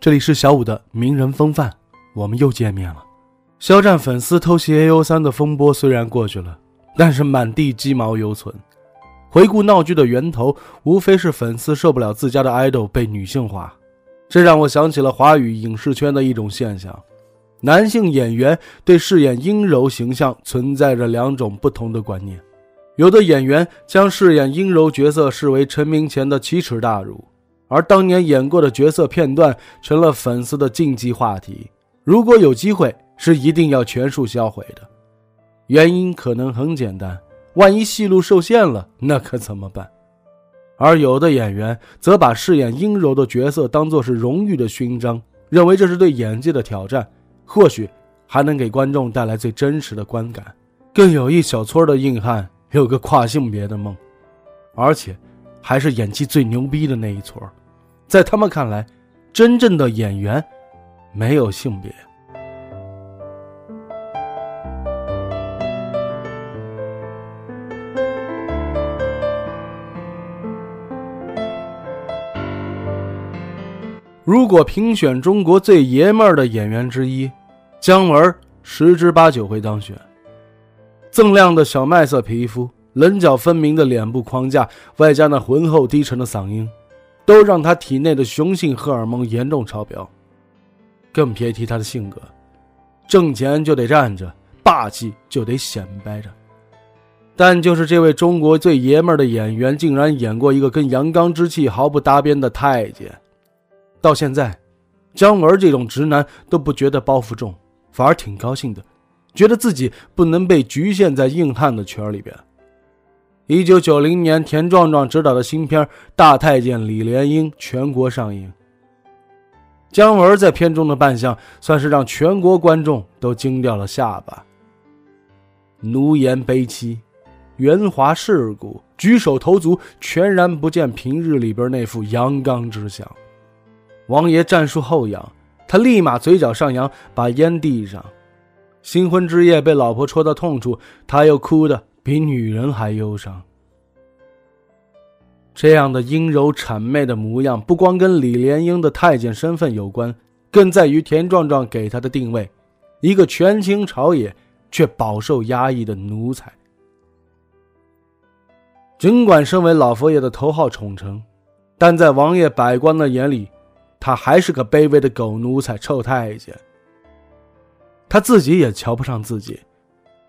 这里是小五的名人风范，我们又见面了。肖战粉丝偷袭 A O 三的风波虽然过去了，但是满地鸡毛犹存。回顾闹剧的源头，无非是粉丝受不了自家的 idol 被女性化。这让我想起了华语影视圈的一种现象：男性演员对饰演阴柔形象存在着两种不同的观念。有的演员将饰演阴柔角色视为成名前的奇耻大辱，而当年演过的角色片段成了粉丝的禁忌话题。如果有机会，是一定要全数销毁的。原因可能很简单，万一戏路受限了，那可怎么办？而有的演员则把饰演阴柔的角色当作是荣誉的勋章，认为这是对演技的挑战，或许还能给观众带来最真实的观感。更有一小撮的硬汉。有个跨性别的梦，而且还是演技最牛逼的那一撮在他们看来，真正的演员没有性别。如果评选中国最爷们儿的演员之一，姜文十之八九会当选。锃亮的小麦色皮肤，棱角分明的脸部框架，外加那浑厚低沉的嗓音，都让他体内的雄性荷尔蒙严重超标。更别提他的性格，挣钱就得站着，霸气就得显摆着。但就是这位中国最爷们的演员，竟然演过一个跟阳刚之气毫不搭边的太监。到现在，姜文这种直男都不觉得包袱重，反而挺高兴的。觉得自己不能被局限在硬汉的圈里边。一九九零年，田壮壮执导的新片《大太监李莲英》全国上映。姜文在片中的扮相，算是让全国观众都惊掉了下巴。奴颜卑膝，圆滑世故，举手投足全然不见平日里边那副阳刚之相。王爷战术后仰，他立马嘴角上扬，把烟递上。新婚之夜被老婆戳到痛处，他又哭的比女人还忧伤。这样的阴柔谄媚的模样，不光跟李莲英的太监身份有关，更在于田壮壮给他的定位：一个权倾朝野却饱受压抑的奴才。尽管身为老佛爷的头号宠臣，但在王爷百官的眼里，他还是个卑微的狗奴才、臭太监。他自己也瞧不上自己，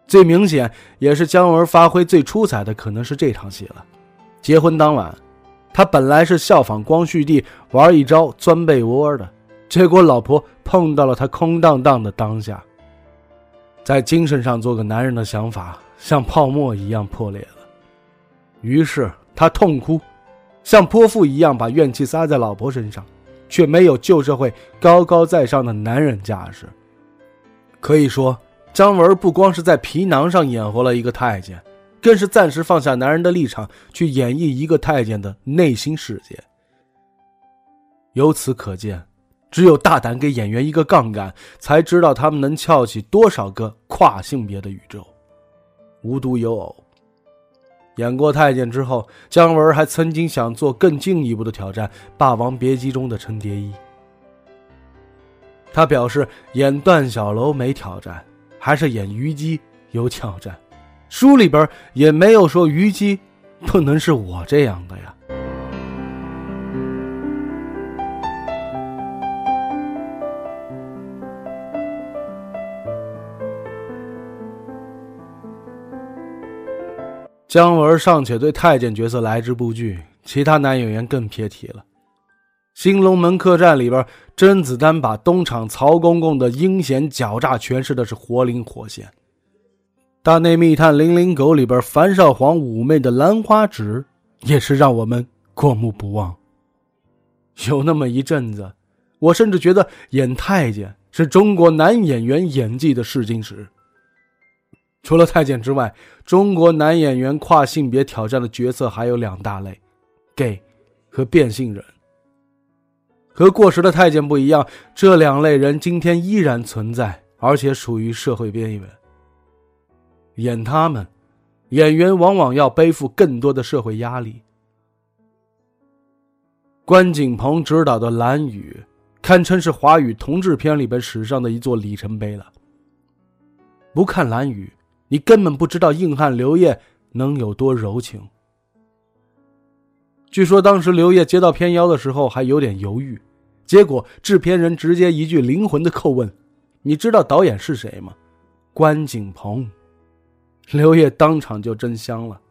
最明显也是姜文发挥最出彩的，可能是这场戏了。结婚当晚，他本来是效仿光绪帝玩一招钻被窝的，结果老婆碰到了他空荡荡的当下，在精神上做个男人的想法像泡沫一样破裂了。于是他痛哭，像泼妇一样把怨气撒在老婆身上，却没有旧社会高高在上的男人架势。可以说，姜文不光是在皮囊上演活了一个太监，更是暂时放下男人的立场去演绎一个太监的内心世界。由此可见，只有大胆给演员一个杠杆，才知道他们能撬起多少个跨性别的宇宙。无独有偶，演过太监之后，姜文还曾经想做更进一步的挑战，《霸王别姬》中的陈蝶衣。他表示演段小楼没挑战，还是演虞姬有挑战。书里边也没有说虞姬不能是我这样的呀。姜文尚且对太监角色来之不拒，其他男演员更别提了。《新龙门客栈》里边，甄子丹把东厂曹公公的阴险狡诈诠释的是活灵活现。《大内密探零零狗》里边，樊少皇妩媚的兰花指也是让我们过目不忘。有那么一阵子，我甚至觉得演太监是中国男演员演技的试金石。除了太监之外，中国男演员跨性别挑战的角色还有两大类：gay 和变性人。和过时的太监不一样，这两类人今天依然存在，而且属于社会边缘。演他们，演员往往要背负更多的社会压力。关锦鹏执导的《蓝雨》，堪称是华语同志片里边史上的一座里程碑了。不看《蓝雨》，你根本不知道硬汉刘烨能有多柔情。据说当时刘烨接到片邀的时候还有点犹豫，结果制片人直接一句灵魂的叩问：“你知道导演是谁吗？”关锦鹏。刘烨当场就真香了，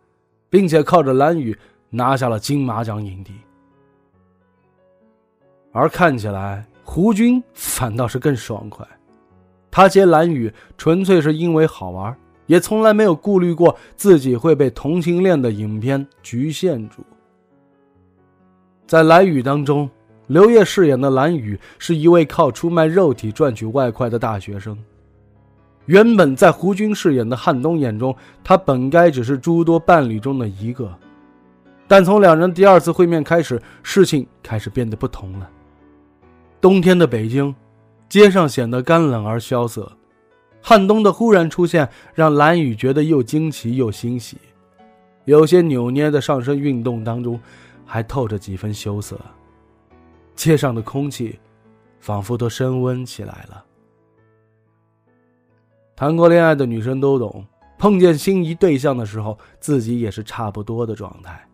并且靠着《蓝雨》拿下了金马奖影帝。而看起来胡军反倒是更爽快，他接《蓝雨》纯粹是因为好玩，也从来没有顾虑过自己会被同性恋的影片局限住。在《蓝雨》当中，刘烨饰演的蓝雨是一位靠出卖肉体赚取外快的大学生。原本在胡军饰演的汉东眼中，他本该只是诸多伴侣中的一个，但从两人第二次会面开始，事情开始变得不同了。冬天的北京，街上显得干冷而萧瑟，汉东的忽然出现让蓝雨觉得又惊奇又欣喜，有些扭捏的上身运动当中。还透着几分羞涩，街上的空气仿佛都升温起来了。谈过恋爱的女生都懂，碰见心仪对象的时候，自己也是差不多的状态。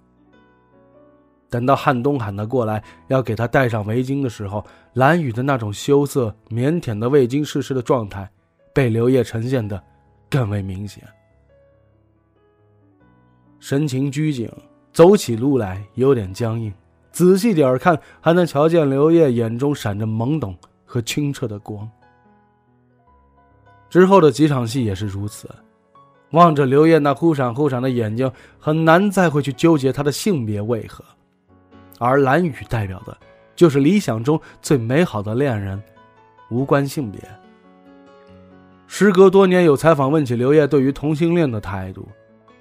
等到汉东喊他过来，要给他戴上围巾的时候，蓝雨的那种羞涩、腼腆的未经世事的状态，被刘烨呈现的更为明显，神情拘谨。走起路来有点僵硬，仔细点看，还能瞧见刘烨眼中闪着懵懂和清澈的光。之后的几场戏也是如此，望着刘烨那忽闪忽闪的眼睛，很难再会去纠结他的性别为何。而蓝雨代表的，就是理想中最美好的恋人，无关性别。时隔多年，有采访问起刘烨对于同性恋的态度，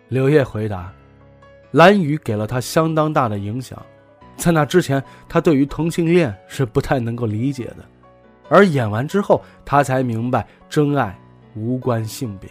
刘烨回答。蓝雨给了他相当大的影响，在那之前，他对于同性恋是不太能够理解的，而演完之后，他才明白真爱无关性别。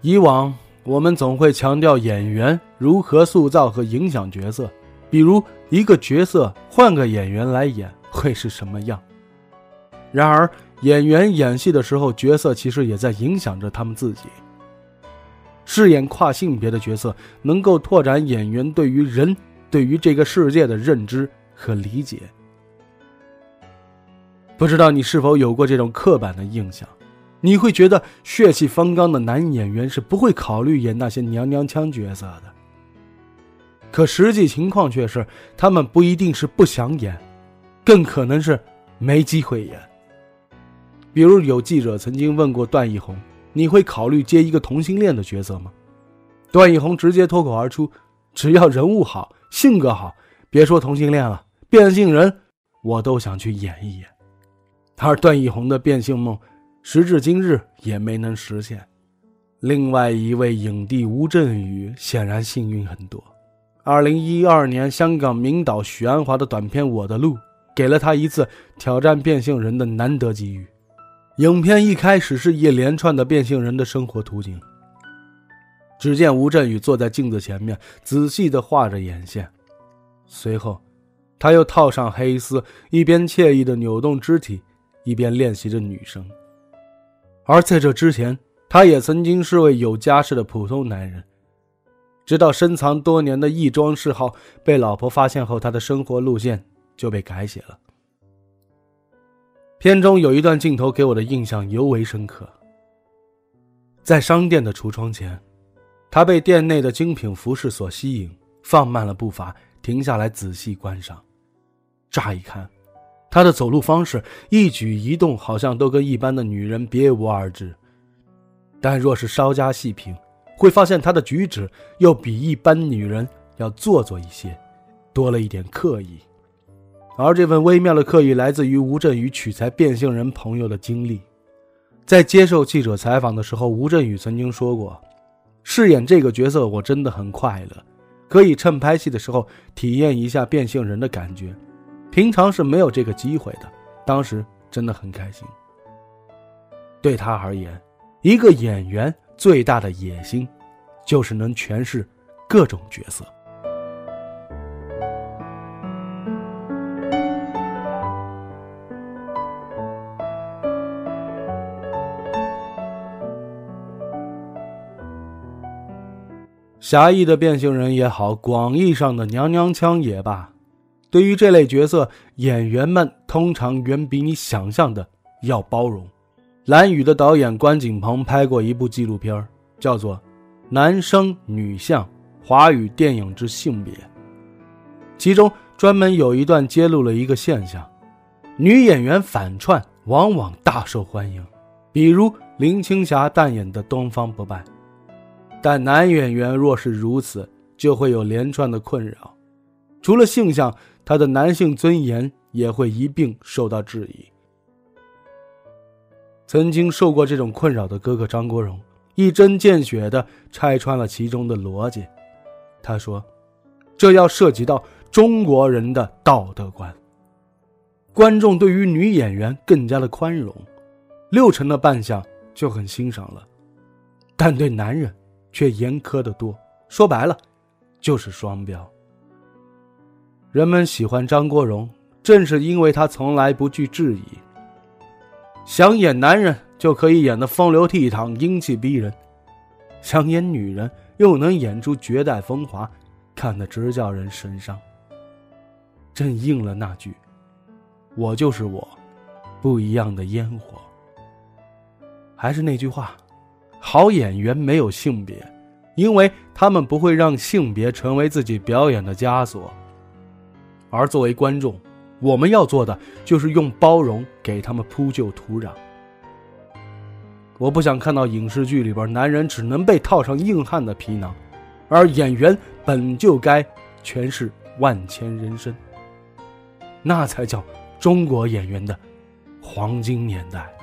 以往我们总会强调演员如何塑造和影响角色。比如一个角色换个演员来演会是什么样？然而演员演戏的时候，角色其实也在影响着他们自己。饰演跨性别的角色，能够拓展演员对于人、对于这个世界的认知和理解。不知道你是否有过这种刻板的印象？你会觉得血气方刚的男演员是不会考虑演那些娘娘腔角色的。可实际情况却是，他们不一定是不想演，更可能是没机会演。比如有记者曾经问过段奕宏：“你会考虑接一个同性恋的角色吗？”段奕宏直接脱口而出：“只要人物好，性格好，别说同性恋了，变性人我都想去演一演。”而段奕宏的变性梦，时至今日也没能实现。另外一位影帝吴镇宇显然幸运很多。二零一二年，香港名导许鞍华的短片《我的路》给了他一次挑战变性人的难得机遇。影片一开始是一连串的变性人的生活图景。只见吴镇宇坐在镜子前面，仔细地画着眼线，随后，他又套上黑丝，一边惬意地扭动肢体，一边练习着女声。而在这之前，他也曾经是位有家室的普通男人。直到深藏多年的异装嗜好被老婆发现后，他的生活路线就被改写了。片中有一段镜头给我的印象尤为深刻。在商店的橱窗前，他被店内的精品服饰所吸引，放慢了步伐，停下来仔细观赏。乍一看，她的走路方式、一举一动好像都跟一般的女人别无二致。但若是稍加细品，会发现她的举止又比一般女人要做作一些，多了一点刻意。而这份微妙的刻意来自于吴镇宇取材变性人朋友的经历。在接受记者采访的时候，吴镇宇曾经说过：“饰演这个角色，我真的很快乐，可以趁拍戏的时候体验一下变性人的感觉。平常是没有这个机会的，当时真的很开心。”对他而言，一个演员最大的野心，就是能诠释各种角色。狭义的变性人也好，广义上的娘娘腔也罢，对于这类角色，演员们通常远比你想象的要包容。蓝宇的导演关锦鹏拍过一部纪录片，叫做《男生女相：华语电影之性别》，其中专门有一段揭露了一个现象：女演员反串往往大受欢迎，比如林青霞扮演的东方不败。但男演员若是如此，就会有连串的困扰。除了性向，他的男性尊严也会一并受到质疑。曾经受过这种困扰的哥哥张国荣，一针见血的拆穿了其中的逻辑。他说：“这要涉及到中国人的道德观。观众对于女演员更加的宽容，六成的扮相就很欣赏了，但对男人。”却严苛的多，说白了，就是双标。人们喜欢张国荣，正是因为他从来不惧质疑。想演男人就可以演得风流倜傥、英气逼人；想演女人又能演出绝代风华，看得直叫人神伤。正应了那句：“我就是我，不一样的烟火。”还是那句话。好演员没有性别，因为他们不会让性别成为自己表演的枷锁。而作为观众，我们要做的就是用包容给他们铺就土壤。我不想看到影视剧里边男人只能被套上硬汉的皮囊，而演员本就该诠释万千人生。那才叫中国演员的黄金年代。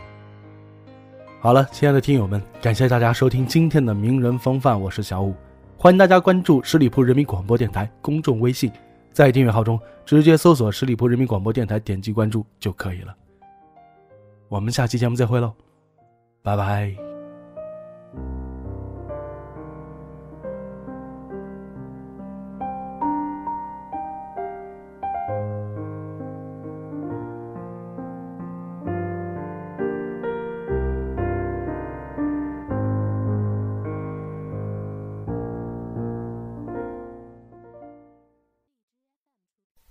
好了，亲爱的听友们，感谢大家收听今天的名人风范，我是小五，欢迎大家关注十里铺人民广播电台公众微信，在订阅号中直接搜索十里铺人民广播电台，点击关注就可以了。我们下期节目再会喽，拜拜。